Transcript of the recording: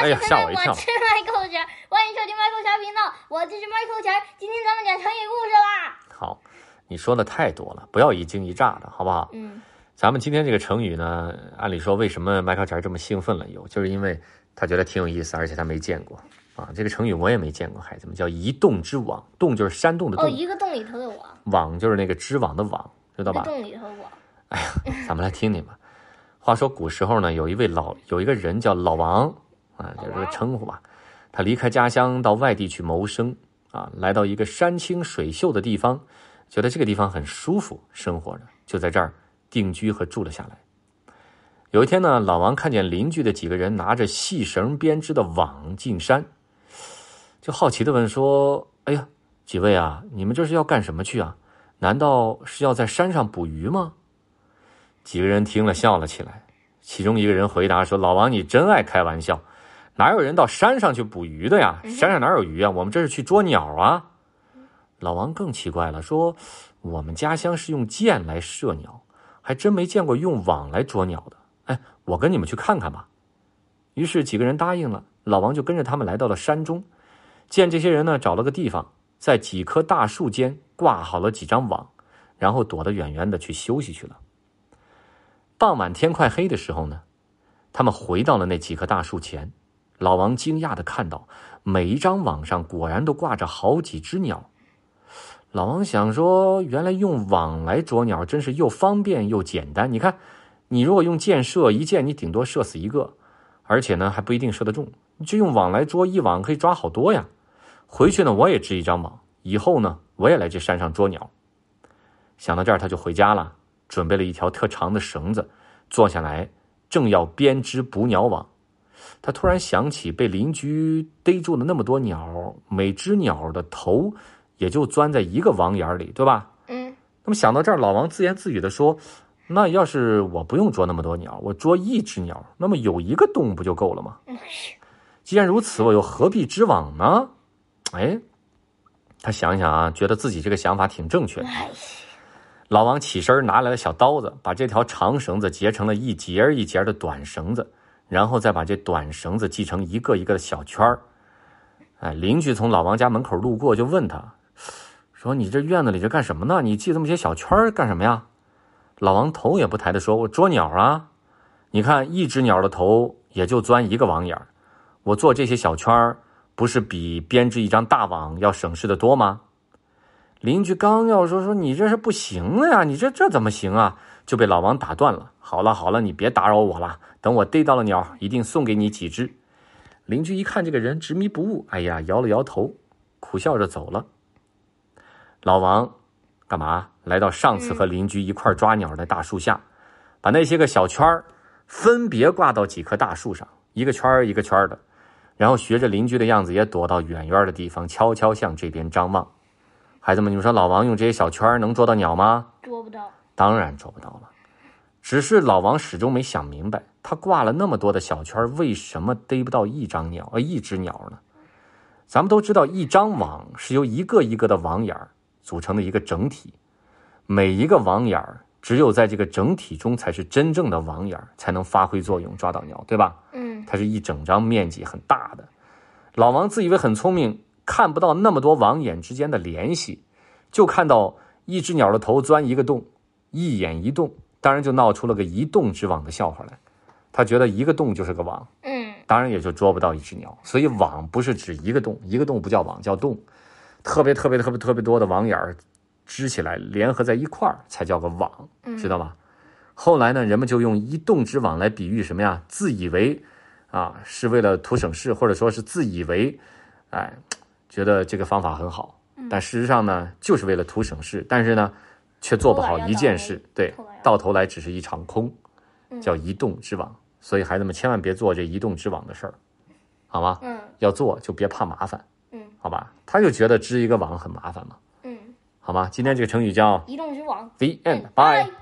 哎呀现吓我一跳我是 Michael 钱，欢迎收听 Michael 钱频道，我就是 Michael 钱。今天咱们讲成语故事啦。好，你说的太多了，不要一惊一乍的，好不好？嗯，咱们今天这个成语呢，按理说为什么麦克钱这么兴奋了？有，就是因为他觉得挺有意思，而且他没见过啊。这个成语我也没见过，孩子们叫一洞之网，洞就是山洞的哦，洞，一个洞里头的网，网就是那个织网的网，知道吧？洞里头网。哎呀。咱们来听听吧。话说古时候呢，有一位老有一个人叫老王啊，就是个称呼吧。他离开家乡到外地去谋生啊，来到一个山清水秀的地方，觉得这个地方很舒服，生活着，就在这儿定居和住了下来。有一天呢，老王看见邻居的几个人拿着细绳编织的网进山，就好奇的问说：“哎呀，几位啊，你们这是要干什么去啊？难道是要在山上捕鱼吗？”几个人听了笑了起来，其中一个人回答说：“老王，你真爱开玩笑，哪有人到山上去捕鱼的呀？山上哪有鱼啊？我们这是去捉鸟啊！”老王更奇怪了，说：“我们家乡是用箭来射鸟，还真没见过用网来捉鸟的。哎，我跟你们去看看吧。”于是几个人答应了，老王就跟着他们来到了山中，见这些人呢，找了个地方，在几棵大树间挂好了几张网，然后躲得远远的去休息去了。傍晚天快黑的时候呢，他们回到了那几棵大树前。老王惊讶的看到，每一张网上果然都挂着好几只鸟。老王想说，原来用网来捉鸟真是又方便又简单。你看，你如果用箭射一箭，你顶多射死一个，而且呢还不一定射得中。就用网来捉，一网可以抓好多呀。回去呢，我也织一张网，以后呢，我也来这山上捉鸟。想到这儿，他就回家了。准备了一条特长的绳子，坐下来，正要编织捕鸟网。他突然想起被邻居逮住了那么多鸟，每只鸟的头也就钻在一个网眼里，对吧？嗯，那么想到这儿，老王自言自语地说：“那要是我不用捉那么多鸟，我捉一只鸟，那么有一个洞不就够了吗？既然如此，我又何必织网呢？”哎，他想想啊，觉得自己这个想法挺正确的。哎，老王起身拿来了小刀子，把这条长绳子结成了一节一节的短绳子，然后再把这短绳子系成一个一个的小圈儿。哎，邻居从老王家门口路过，就问他，说：“你这院子里这干什么呢？你系这么些小圈儿干什么呀？”老王头也不抬的说：“我捉鸟啊！你看，一只鸟的头也就钻一个网眼儿，我做这些小圈儿，不是比编织一张大网要省事的多吗？”邻居刚要说说你这是不行了呀，你这这怎么行啊？就被老王打断了。好了好了，你别打扰我了，等我逮到了鸟，一定送给你几只。邻居一看这个人执迷不悟，哎呀，摇了摇头，苦笑着走了。老王干嘛？来到上次和邻居一块抓鸟的大树下，把那些个小圈儿分别挂到几棵大树上，一个圈儿一个圈儿的，然后学着邻居的样子，也躲到远远的地方，悄悄向这边张望。孩子们，你们说老王用这些小圈能捉到鸟吗？捉不到。当然捉不到了。只是老王始终没想明白，他挂了那么多的小圈，为什么逮不到一张鸟呃一只鸟呢？咱们都知道，一张网是由一个一个的网眼儿组成的一个整体，每一个网眼儿只有在这个整体中才是真正的网眼儿，才能发挥作用，抓到鸟，对吧？嗯，它是一整张面积很大的。老王自以为很聪明。看不到那么多网眼之间的联系，就看到一只鸟的头钻一个洞，一眼一动，当然就闹出了个一动之网的笑话来。他觉得一个洞就是个网，嗯，当然也就捉不到一只鸟。所以网不是指一个洞，一个洞不叫网，叫洞。特别特别特别特别多的网眼儿支起来，联合在一块儿才叫个网，知道吧？后来呢，人们就用一动之网来比喻什么呀？自以为啊是为了图省事，或者说是自以为，哎。觉得这个方法很好，但事实上呢，就是为了图省事，但是呢，却做不好一件事，对，到头来只是一场空，叫移动之网。所以孩子们千万别做这移动之网的事儿，好吗？嗯，要做就别怕麻烦，嗯，好吧？他就觉得织一个网很麻烦嘛，嗯，好吗？今天这个成语叫移动之网，the end，bye。